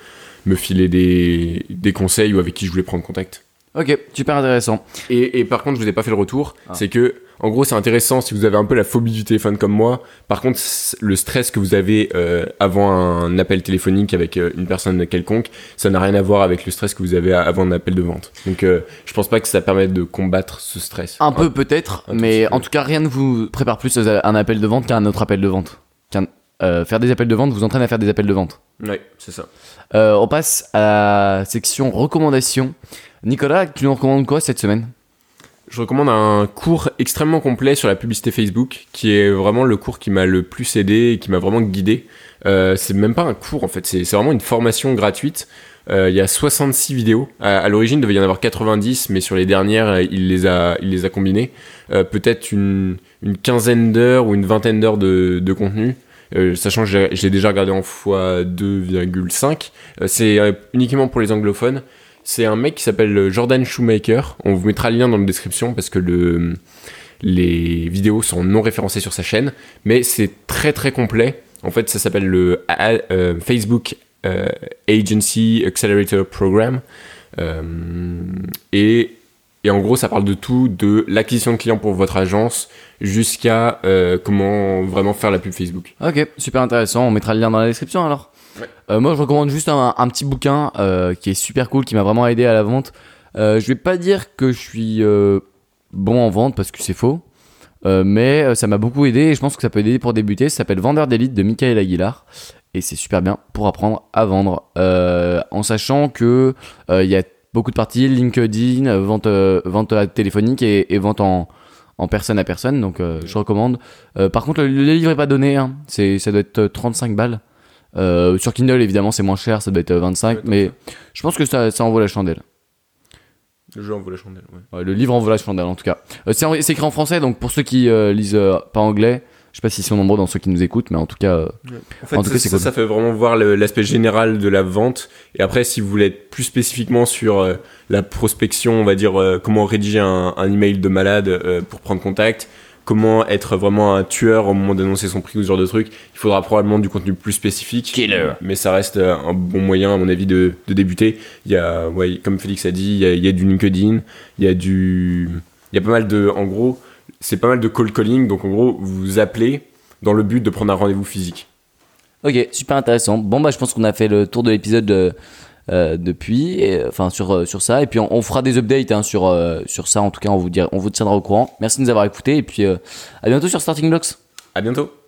me filer des, des conseils ou avec qui je voulais prendre contact. Ok, super intéressant. Et, et par contre, je vous ai pas fait le retour. Ah. C'est que, en gros, c'est intéressant si vous avez un peu la phobie du téléphone comme moi. Par contre, le stress que vous avez euh, avant un appel téléphonique avec euh, une personne quelconque, ça n'a rien à voir avec le stress que vous avez avant un appel de vente. Donc, euh, je pense pas que ça permette de combattre ce stress. Un peu peut-être, mais en tout cas, rien ne vous prépare plus à un appel de vente qu'à un autre appel de vente. Qu'un- euh, faire des appels de vente vous entraîne à faire des appels de vente. Ouais, c'est ça. Euh, on passe à la section recommandations. Nicolas, tu nous recommandes quoi cette semaine? Je recommande un cours extrêmement complet sur la publicité Facebook, qui est vraiment le cours qui m'a le plus aidé et qui m'a vraiment guidé. Euh, c'est même pas un cours en fait, c'est vraiment une formation gratuite. Euh, Il y a 66 vidéos. À, à l'origine, il devait y en avoir 90, mais sur les dernières, il les a, il les a combinées. Euh, Peut-être une, une quinzaine d'heures ou une vingtaine d'heures de, de contenu. Euh, sachant que j'ai déjà regardé en x2,5. Euh, c'est euh, uniquement pour les anglophones. C'est un mec qui s'appelle Jordan Shoemaker. On vous mettra le lien dans la description parce que le, les vidéos sont non référencées sur sa chaîne. Mais c'est très très complet. En fait, ça s'appelle le Facebook Agency Accelerator Program. Et, et en gros, ça parle de tout, de l'acquisition de clients pour votre agence jusqu'à euh, comment vraiment faire la pub Facebook. Ok, super intéressant. On mettra le lien dans la description alors. Ouais. Euh, moi, je recommande juste un, un petit bouquin euh, qui est super cool, qui m'a vraiment aidé à la vente. Je vais pas dire que je suis bon en vente parce que c'est faux, mais ça m'a beaucoup aidé et je pense que ça peut aider pour débuter. Ça s'appelle Vendeur d'élite de Michael Aguilar et c'est super bien pour apprendre à vendre en sachant que il y a beaucoup de parties LinkedIn, euh, vente, euh, vente euh, téléphonique et, et vente en, en personne à personne. Donc euh, je recommande. Euh, par contre, le, le livre est pas donné. Hein. C'est, ça doit être euh, 35 balles. Euh, sur Kindle, évidemment, c'est moins cher. Ça doit être euh, 25. Ouais, mais je pense que ça, ça en vaut la chandelle. Le jeu en vaut la chandelle, ouais. Ouais, le livre en vaut la chandelle en tout cas. Euh, c'est écrit en français, donc pour ceux qui euh, lisent euh, pas anglais, je sais pas s'ils sont nombreux dans ceux qui nous écoutent, mais en tout cas, euh, En fait, En tout ça, cas, c'est ça, cool. ça fait vraiment voir l'aspect général de la vente. Et après, si vous voulez être plus spécifiquement sur euh, la prospection, on va dire euh, comment rédiger un, un email de malade euh, pour prendre contact, comment être vraiment un tueur au moment d'annoncer son prix ou ce genre de truc, il faudra probablement du contenu plus spécifique. Killer. Mais ça reste euh, un bon moyen, à mon avis, de, de débuter. Il y a, ouais, comme Félix a dit, il y a, il y a du LinkedIn, il y a du, il y a pas mal de, en gros, c'est pas mal de cold calling. Donc en gros, vous appelez dans le but de prendre un rendez-vous physique. Ok, super intéressant. Bon, bah, je pense qu'on a fait le tour de l'épisode euh, euh, depuis, et, enfin sur euh, sur ça, et puis on, on fera des updates hein, sur euh, sur ça. En tout cas, on vous on vous tiendra au courant. Merci de nous avoir écoutés, et puis euh, à bientôt sur Starting Blocks. À bientôt.